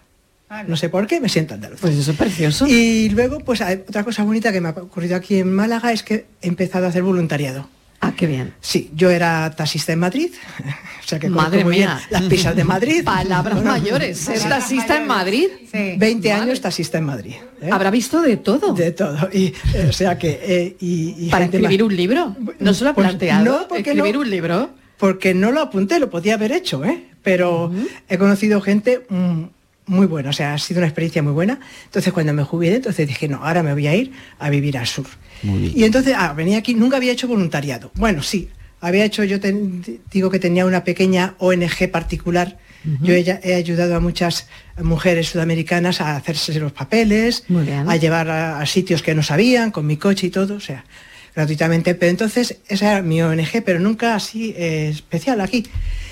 No sé por qué, me siento andaluza. Pues eso es precioso. Y luego, pues hay otra cosa bonita que me ha ocurrido aquí en Málaga es que he empezado a hacer voluntariado. Ah, qué bien. Sí, yo era taxista en Madrid, o sea que Madre muy bien mía. las pisas de Madrid. Palabras Bueno, mayores. Ser taxista en Madrid. 20 años taxista en Madrid. ¿eh? Habrá visto de todo. De todo. Y, eh, o sea que... eh, y, y Para escribir más- un libro. ¿No se lo ha Pues planteado? no, porque escribir no. un libro. Porque no lo apunté, lo podía haber hecho, ¿eh? Pero he conocido gente mm, muy buena, o sea, ha sido una experiencia muy buena. Entonces cuando me jubilé, entonces dije, no, ahora me voy a ir a vivir al sur. Y entonces, ah, venía aquí, nunca había hecho voluntariado. Bueno, sí, había hecho, yo ten- digo que tenía una pequeña ONG particular. Yo he, he ayudado a muchas mujeres sudamericanas a hacerse los papeles, a llevar a, a sitios que no sabían, con mi coche y todo, o sea, gratuitamente. Pero entonces, esa era mi ONG, pero nunca así eh, especial aquí.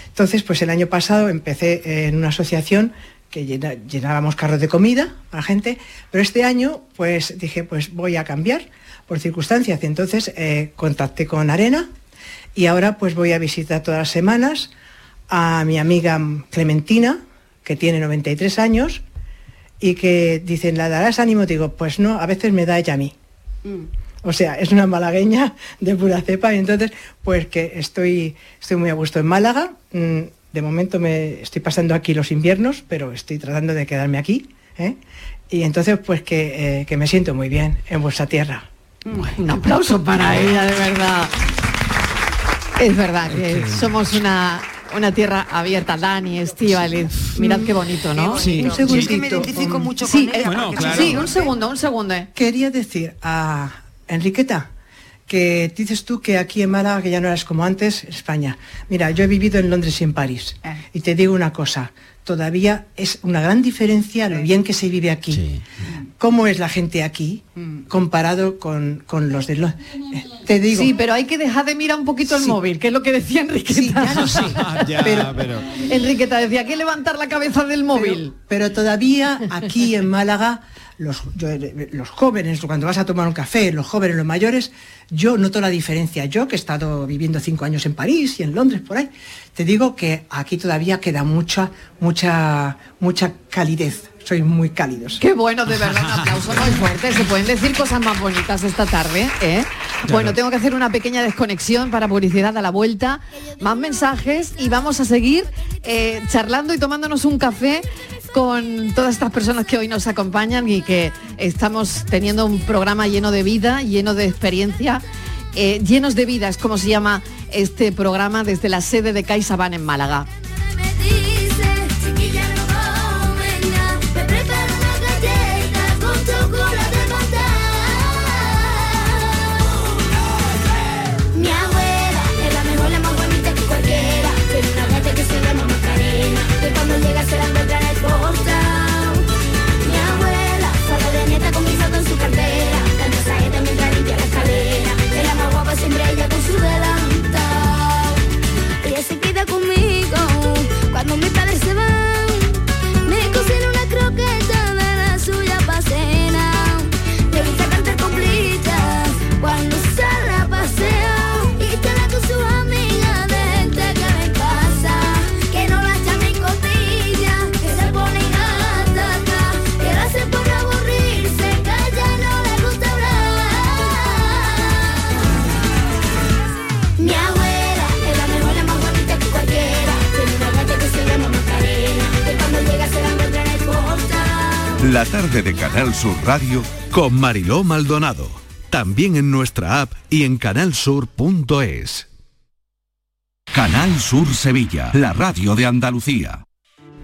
Entonces, pues el año pasado empecé eh, en una asociación que llena- llenábamos carros de comida a la gente, pero este año pues dije, pues voy a cambiar por circunstancias. Y entonces eh, contacté con Arena y ahora pues voy a visitar todas las semanas a mi amiga Clementina, que tiene 93 años, y que dicen, ¿la darás ánimo? Digo, pues no, a veces me da ella a mí. O sea, es una malagueña de pura cepa y entonces pues que estoy, estoy muy a gusto en Málaga. Mm, De momento me estoy pasando aquí los inviernos, pero estoy tratando de quedarme aquí. ¿eh? Y entonces pues que, eh, que me siento muy bien en vuestra tierra. Un aplauso para ella, de verdad. Es verdad que somos una, una tierra abierta, Dani, Estíbaliz. Mirad qué bonito, ¿no? Sí, un segundito. Es que me identifico mucho sí, con ella, eh, Bueno, claro. sí, un segundo, un segundo. eh. Quería decir a Enriqueta que dices tú que aquí en Málaga que ya no eras como antes, en España. Mira, yo he vivido en Londres y en París. Y te digo una cosa, todavía es una gran diferencia lo bien que se vive aquí. ¿Cómo es la gente aquí comparado con, con los de Londres? Te digo. Sí, pero hay que dejar de mirar un poquito el Sí. móvil, que es lo que decía Enriqueta. ya lo sé. Ya, Pero- pero... Enriqueta decía, hay que levantar la cabeza del móvil. Pero todavía aquí en Málaga, los, yo- los jóvenes, cuando vas a tomar un café, los jóvenes, los mayores, yo noto la diferencia. Yo que he estado viviendo cinco años en París y en Londres, por ahí, te digo que aquí todavía queda mucha, mucha, mucha calidez. Sois muy cálidos. Qué bueno, de verdad, un aplauso muy fuerte. Se pueden decir cosas más bonitas esta tarde, ¿eh? Bueno, tengo que hacer una pequeña desconexión para publicidad a la vuelta. Más mensajes y vamos a seguir eh, charlando y tomándonos un café con todas estas personas que hoy nos acompañan y que estamos teniendo un programa lleno de vida, lleno de experiencia, eh, llenos de vida, es como se llama este programa desde la sede de CaixaBank en Málaga. Su delantal. Ella se queda conmigo cuando mis La tarde de Canal Sur Radio con Mariló Maldonado. También en nuestra app y en canalsur.es. Canal Sur Sevilla, la radio de Andalucía.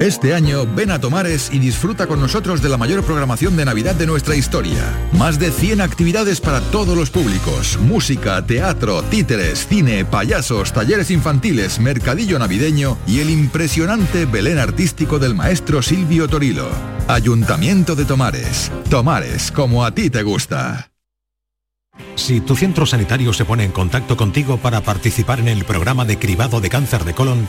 Este año ven a Tomares y disfruta con nosotros de la mayor programación de Navidad de nuestra historia. Más de 100 actividades para todos los públicos. Música, teatro, títeres, cine, payasos, talleres infantiles, mercadillo navideño y el impresionante Belén artístico del maestro Silvio Torilo. Ayuntamiento de Tomares. Tomares, como a ti te gusta. Si tu centro sanitario se pone en contacto contigo para participar en el programa de cribado de cáncer de colon,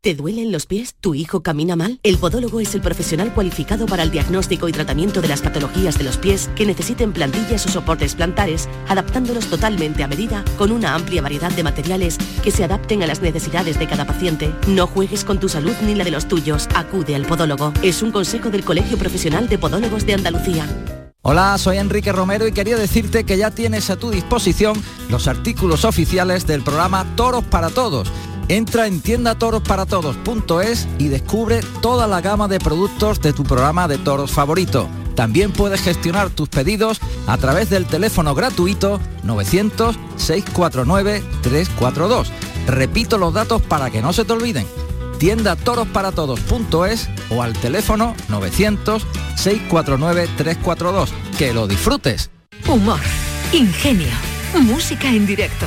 ¿Te duelen los pies? ¿Tu hijo camina mal? El podólogo es el profesional cualificado para el diagnóstico y tratamiento de las patologías de los pies que necesiten plantillas o soportes plantares, adaptándolos totalmente a medida con una amplia variedad de materiales que se adapten a las necesidades de cada paciente. No juegues con tu salud ni la de los tuyos. Acude al podólogo. Es un consejo del Colegio Profesional de Podólogos de Andalucía. Hola, soy Enrique Romero y quería decirte que ya tienes a tu disposición los artículos oficiales del programa Toros para Todos. Entra en tiendatorosparatodos.es y descubre toda la gama de productos de tu programa de toros favorito. También puedes gestionar tus pedidos a través del teléfono gratuito 900-649-342. Repito los datos para que no se te olviden. Tiendatorosparatodos.es o al teléfono 900-649-342. Que lo disfrutes. Humor, ingenio, música en directo,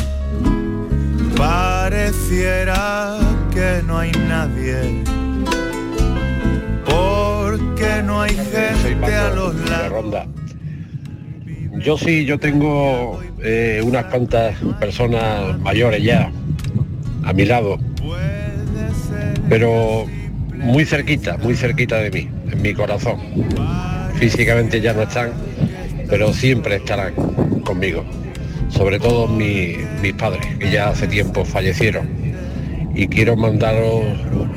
pareciera que no hay nadie. Porque no hay gente a los lados. Ronda. Yo sí, yo tengo eh, unas cuantas personas mayores ya a mi lado, pero muy cerquita, muy cerquita de mí, en mi corazón. Físicamente ya no están, pero siempre estarán conmigo. Sobre todo mi- mis padres, que ya hace tiempo fallecieron. Y quiero mandaros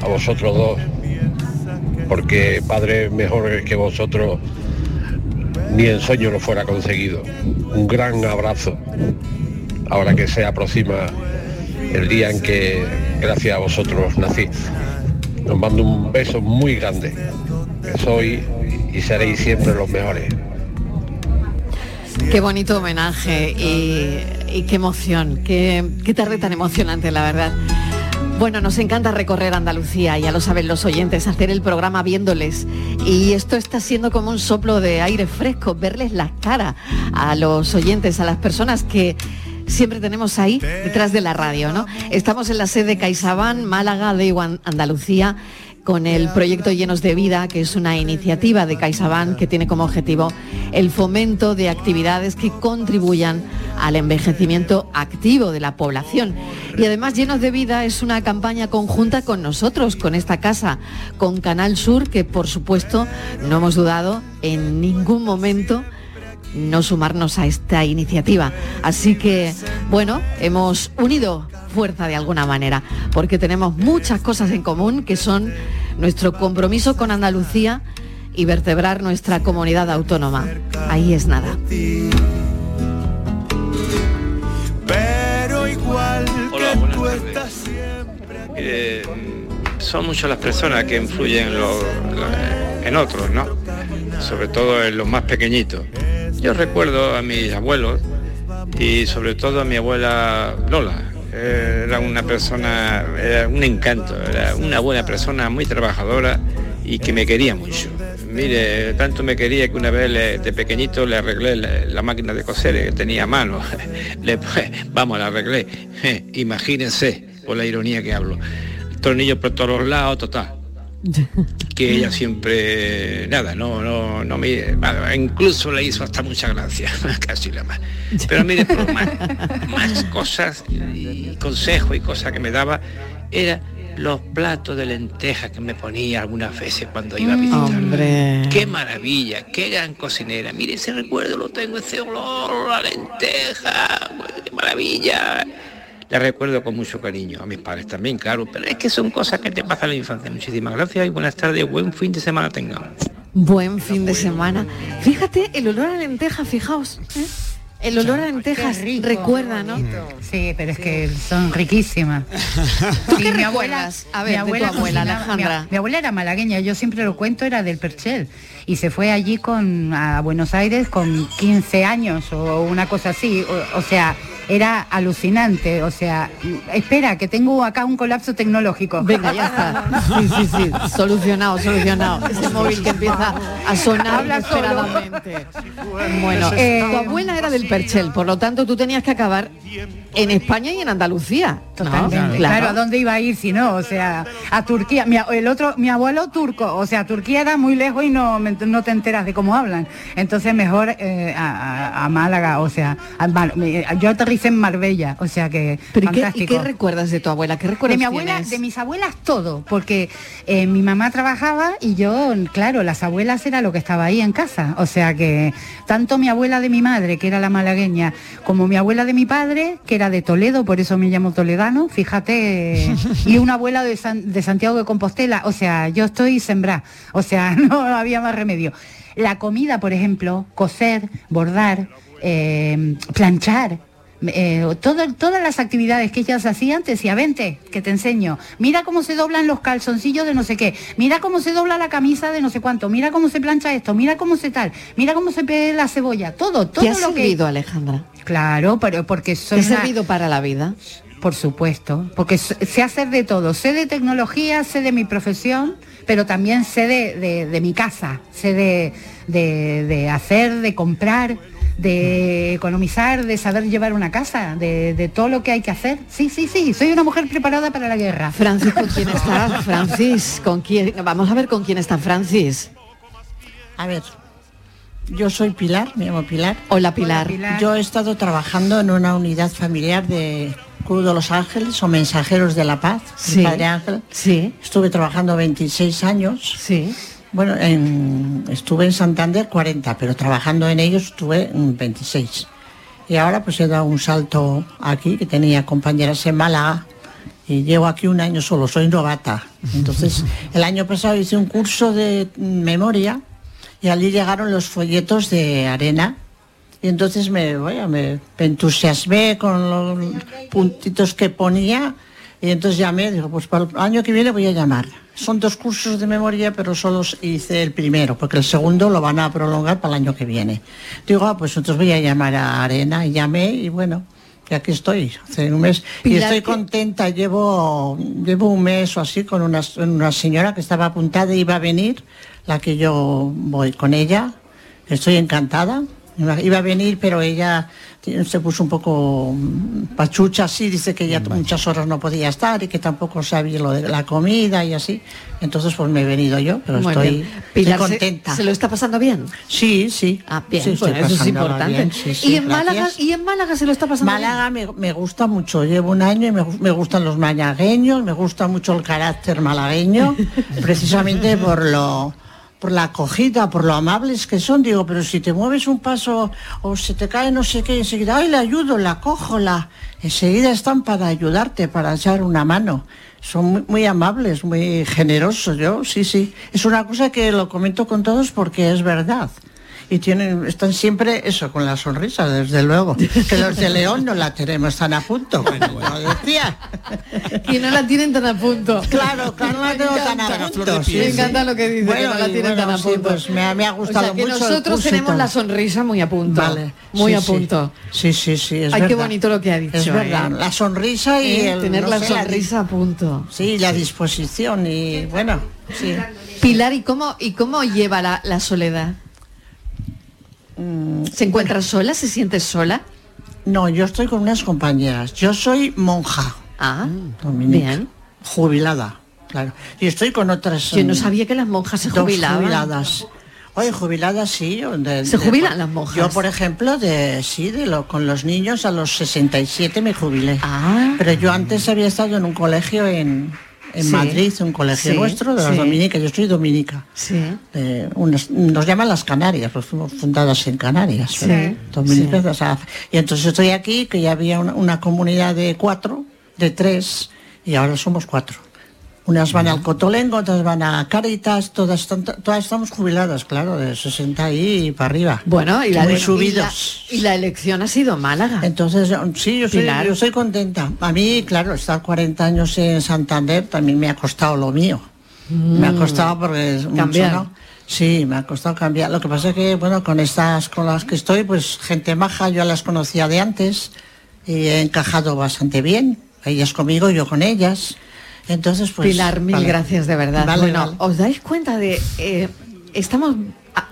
a vosotros dos porque padre mejor que vosotros ni en sueño lo fuera conseguido. Un gran abrazo, ahora que se aproxima el día en que, gracias a vosotros, nací. Os mando un beso muy grande. Soy y seréis siempre los mejores. Qué bonito homenaje y, qué emoción, qué, tarde tan emocionante, la verdad. Bueno, nos encanta recorrer Andalucía, ya lo saben los oyentes, hacer el programa viéndoles. Y esto está siendo como un soplo de aire fresco, verles la cara a los oyentes, a las personas que siempre tenemos ahí detrás de la radio, ¿no? Estamos en la sede CaixaBank, Málaga, de Andalucía, con el proyecto Llenos de Vida, que es una iniciativa de CaixaBank que tiene como objetivo el fomento de actividades que contribuyan al envejecimiento activo de la población. Y además Llenos de Vida es una campaña conjunta con nosotros, con esta casa, con Canal Sur, que por supuesto no hemos dudado en ningún momento no sumarnos a esta iniciativa. Así que, bueno, hemos unido fuerza de alguna manera, porque tenemos muchas cosas en común que son nuestro compromiso con Andalucía y vertebrar nuestra comunidad autónoma. Ahí es nada. Pero igual Hola, buenas tardes. Eh, son muchas las personas que influyen en, lo- en otros, ¿no? Sobre todo en los más pequeñitos. Yo recuerdo a mis abuelos y sobre todo a mi abuela Lola. Era una persona, era un encanto, era una buena persona, muy trabajadora y que me quería mucho. Mire, tanto me quería que una vez de pequeñito le arreglé la, la máquina de coser que tenía a mano. Le- vamos, la arreglé. Imagínense, por la ironía que hablo. Tornillos por todos los lados, total que ella siempre nada no no no me incluso le hizo hasta mucha gracia casi la más. Pero mire por más, más cosas y consejos y cosas que me daba era los platos de lentejas que me ponía algunas veces cuando iba a visitar. Hombre. qué maravilla qué gran cocinera. Mire ese recuerdo lo tengo ese olor la lenteja qué maravilla la recuerdo con mucho cariño, a mis padres también, claro, pero es que son cosas que te pasan en la infancia. Muchísimas gracias y buenas tardes, buen fin de semana tengamos. Buen fin de semana. Fíjate, el olor a lenteja, fijaos. ¿eh? El olor a lentejas recuerda, ¿no? Sí, pero es que son riquísimas. ¿Tú Sí, qué mi recuerdas? abuela- A ver, mi de tu abuela, cocinaba- Alejandra. Mi, mi abuela era malagueña, yo siempre lo cuento, era del Perchel. Y se fue allí con a Buenos Aires con 15 años o una cosa así. O, o sea, era alucinante. O sea, espera, que tengo acá un colapso tecnológico. Venga, ya está. Sí, sí, sí. Solucionado, solucionado. Ese móvil que empieza a sonar Habla solo. inesperadamente. Bueno, Eh, tu abuela era del Perchel, por lo tanto tú tenías que acabar en España y en Andalucía. ¿no? Totalmente. Claro. ¿a dónde iba a ir si no? O sea, a Turquía. Mi, el otro, mi abuelo turco, o sea, Turquía era muy lejos y no, no te enteras de cómo hablan. Entonces mejor eh, a, Málaga, o sea, a yo aterricé en Marbella, o sea que Pero ¿y qué, y fantástico. qué recuerdas de tu abuela? ¿Qué recuerdas de mi abuela, tienes? de mis abuelas todo, porque eh, mi mamá trabajaba y yo, claro, las abuelas era lo que estaba ahí en casa. O sea que tanto mi abuela de mi madre, que era la malagueña, como mi abuela de mi padre, que era de Toledo, por eso me llamo toledano, fíjate, y una abuela de, San- de Santiago de Compostela. O sea, yo estoy sembrada. O sea, no había más remedio. La comida, por ejemplo, coser, bordar, eh, planchar, eh, todo- todas las actividades que ellas hacían, te decía, vente, que te enseño. Mira cómo se doblan los calzoncillos de no sé qué. Mira cómo se dobla la camisa de no sé cuánto. Mira cómo se plancha esto. Mira cómo se tal. Mira cómo se pega la cebolla. Todo, todo ¿Te ha lo servido, que... Alejandra? Claro, pero porque soy ¿Te una- servido para la vida? Por supuesto, porque sé hacer de todo. Sé de tecnología, sé de mi profesión, pero también sé de, de- de mi casa. Sé de, de- de hacer, de comprar, de economizar, de saber llevar una casa, de, de todo lo que hay que hacer. Sí, sí, sí, soy una mujer preparada para la guerra. Francis, ¿con quién estás? Francis, ¿con quién? Vamos a ver con quién está Francis. A ver, yo soy Pilar, me llamo Pilar. Hola, Pilar. Yo he estado trabajando en una unidad familiar de Cruz de Los Ángeles o Mensajeros de la Paz, Sí. Padre Ángel. Sí. Estuve trabajando 26 años. Sí. Bueno, en- estuve en Santander 40, pero trabajando en ellos estuve mm, 26. Y ahora pues he dado un salto aquí, que tenía compañeras en Málaga y llevo aquí un año solo, soy novata. Entonces, el año pasado hice un curso de memoria y allí llegaron los folletos de arena. Y entonces me, vaya, me entusiasmé con los puntitos que ponía y entonces llamé, digo, pues para el año que viene voy a llamar. Son dos cursos de memoria, pero solo hice el primero, porque el segundo lo van a prolongar para el año que viene. Digo, ah, pues entonces voy a llamar a Arena y llamé y bueno, que aquí estoy, hace un mes. y estoy ¿qué- contenta, llevo, llevo un mes o así con una, una señora que estaba apuntada y iba a venir, la que yo voy con ella. Estoy encantada. Iba a venir, pero ella se puso un poco mm, pachucha así, dice que ya muchas horas no podía estar y que tampoco sabía lo de la comida y así. Entonces pues me he venido yo, pero Muy estoy, bien. estoy Pilar, ¿se- contenta. ¿se, lo está pasando bien? Sí, sí. Ah, bien, Sí, estoy bueno, eso es importante. bien, sí, sí, ¿Y, en Málaga. ¿Y en Málaga se lo está pasando Málaga me, me gusta mucho, llevo un año y me, me gustan los malagueños, me gusta mucho el carácter malagueño, precisamente por lo por la acogida, por lo amables que son, digo, pero si te mueves un paso o se te cae no sé qué, enseguida, ay, le ayudo, la cojo, la... enseguida están para ayudarte, para echar una mano. Son muy, muy amables, muy generosos, yo, sí, sí. Es una cosa que lo comento con todos porque es verdad. Y tienen, están siempre eso, con la sonrisa, desde luego. Que los de León no la tenemos tan a punto, como lo decía. Y no la tienen tan a punto. Claro, claro, no la tengo tan a punto. sí, Me sí. encanta lo que dice, Bueno, que no la tienen bueno, tan a sí, punto. pues me ha, me ha O gustado sea, que mucho nosotros tenemos la sonrisa muy a punto. Vale, Muy a punto. Sí, sí, sí, es Ay, qué bonito lo que ha dicho. Es verdad, ¿eh? la sonrisa y ¿Eh? el, tener no la sé, sonrisa a punto. Sí, la disposición y bueno, sí. Pilar, ¿y cómo, y cómo lleva la, la soledad? Mm, ¿Se encuentra sola? ¿Se siente sola? No, yo estoy con unas compañeras. Yo soy monja. Ah, dominica, bien. Jubilada, claro. Y estoy con otras. Yo no mm, sabía que las monjas se jubilaban. jubiladas. Oye, jubiladas sí. de- ¿Se de- jubilan las monjas? Yo, por ejemplo, de sí, de lo, con los niños a los 67 me jubilé. Ah. Pero yo antes había estado en un colegio en, en Sí. Madrid, un colegio Sí, nuestro de las sí. dominicas. Yo soy dominica. Unas- nos llaman las Canarias, pues fuimos fundadas en Canarias. Dominicas, sí. o sea, y entonces estoy aquí, que ya había una, una comunidad de cuatro, de tres, y ahora somos cuatro. Unas van al Cotolengo, otras van a Caritas, todas, están- todas estamos jubiladas, claro, de 60 y para arriba. Bueno, y la, Muy ele- y la- subidos. y la elección ha sido Málaga. Entonces, yo- sí, yo soy, Pilar. yo soy contenta. A mí, claro, estar 40 años en Santander también me ha costado lo mío. Me ha costado porque es mucho, Cambiar. ¿no? Sí, me ha costado cambiar. Lo que pasa es que, bueno, con estas con las que estoy, pues gente maja, yo las conocía de antes y he encajado bastante bien. Ellas conmigo, yo con ellas. Entonces, pues... Pilar, mil vale. gracias de verdad. Vale, bueno, vale. ¿os dais cuenta de... eh, estamos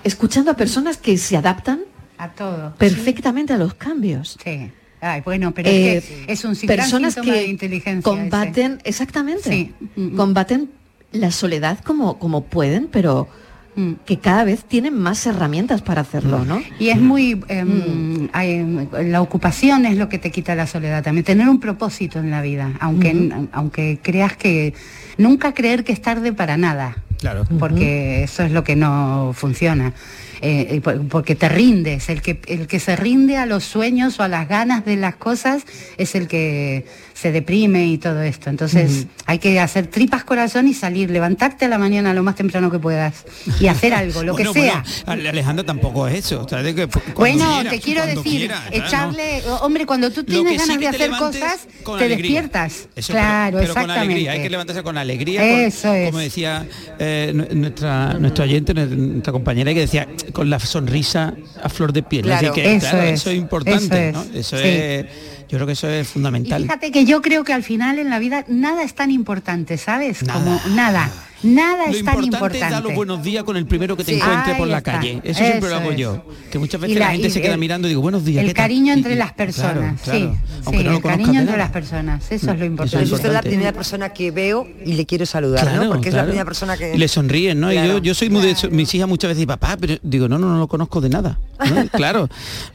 escuchando a personas que se adaptan A todo. perfectamente a los cambios. Sí. Ay, bueno, pero Eh, es que es un personas que de inteligencia. combaten, exactamente, Sí. Combaten la soledad como, como pueden, pero Mm. que cada vez tienen más herramientas para hacerlo, ¿no? Y es muy... Mm. em, hay- la ocupación es lo que te quita la soledad también. Tener un propósito en la vida, aunque, aunque creas que... Nunca creer que es tarde para nada. Claro. Porque eso es lo que no funciona. Eh, porque te rindes. El que, el que se rinde a los sueños o a las ganas de las cosas es el que se deprime y todo esto. Entonces hay que hacer tripas corazón y salir, levantarte a la mañana lo más temprano que puedas y hacer algo, lo Bueno, que sea. bueno, Ale- Alejandra tampoco es eso. o sea, de que cuando Bueno, quieras, te quiero decir, echarle, hombre, cuando tú tienes sí ganas de hacer cosas, con te alegría. despiertas. Eso, claro, pero, pero con exactamente. alegría, hay que levantarse con alegría. con- Eso es. Como decía eh, nu- nuestra, nuestra oyente, nu- nuestra compañera, que decía, con la sonrisa a flor de piel. Claro, Así que, eso claro, es, eso es importante, eso ¿no? es, Eso sí. es, yo creo que eso es Y fundamental. fíjate que yo creo que al final en la vida nada es tan importante, ¿sabes? Nada. Como nada. Nada Lo es tan importante, es dar los buenos días con el primero que te Sí. encuentre por la está. calle. Eso, siempre lo Eso hago es. yo. Que muchas veces la, la- gente se queda el- mirando y digo, buenos días. El ¿qué tal?". cariño entre y- las personas, claro, sí. claro. sí, Aunque no lo el cariño entre las personas, eso es lo importante. usted es la primera persona que veo y le quiero saludar, Claro, ¿no? Porque es la primera persona que... Y le sonríen, ¿no? Y yo, yo soy muy de eso. Mis hijas muchas veces dicen, papá, pero digo, no, no, no lo conozco de nada. ¿no? claro,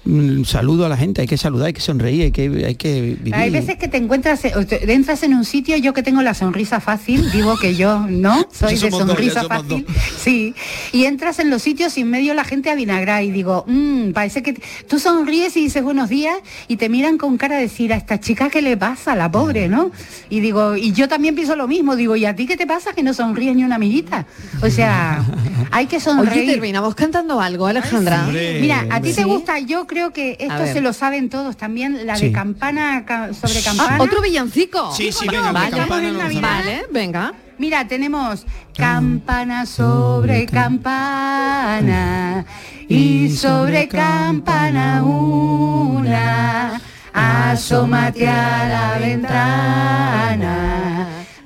Mm, saludo a la gente, hay que saludar, hay que sonreír, hay que, hay que vivir. Hay veces que te encuentras, eh, entras en un sitio, yo que tengo la sonrisa fácil, digo que yo, ¿no? Soy de dos, sonrisa fácil. Sí, y entras en los sitios y en medio la gente a vinagrar y digo, "Mm, parece que tú sonríes y dices buenos días y te miran con cara de decir a esta chica qué le pasa, la pobre, ¿no? Y digo, y yo también pienso lo mismo, digo, ¿y a ti qué te pasa que no sonríes ni una mirita? O sea, hay que sonreír. Oye, terminamos cantando algo, Alejandra. Mira, a ti te gusta, yo creo que esto se lo saben todos también, la Sí. de campana ca- sobre campana. Ah, otro villancico. Sí, sí, venga, vale. campana no. Vale, venga. Mira, tenemos campana sobre campana y sobre campana una. Asómate a la ventana,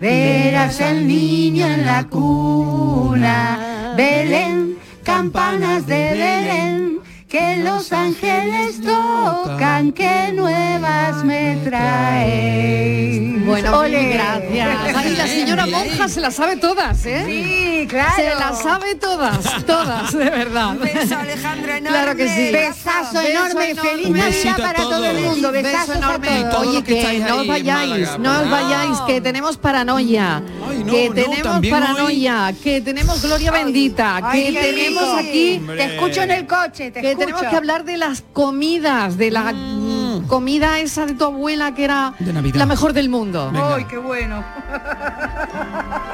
verás al niño en la cuna. Belén, campanas de Belén, que los ángeles tocan, que nuevas me traen. Bueno, Ole. gracias. Ay, la señora monja se las sabe todas, ¿eh? Sí, claro. Se las sabe todas, todas, de verdad. beso, Alejandra, enorme. Claro que sí. Besazo enorme, feliz Navidad para todo el mundo. Beso Besazos enorme. a todos. Oye, que, no os vayáis, Málaga, no os vayáis, que tenemos paranoia, no, que tenemos paranoia, que tenemos gloria bendita, Ay, que tenemos aquí, Te escucho en el coche, te que escucho. Tenemos que hablar de las comidas, de la mm, comida esa de tu abuela que era la mejor del mundo. Venga. Ay, qué bueno.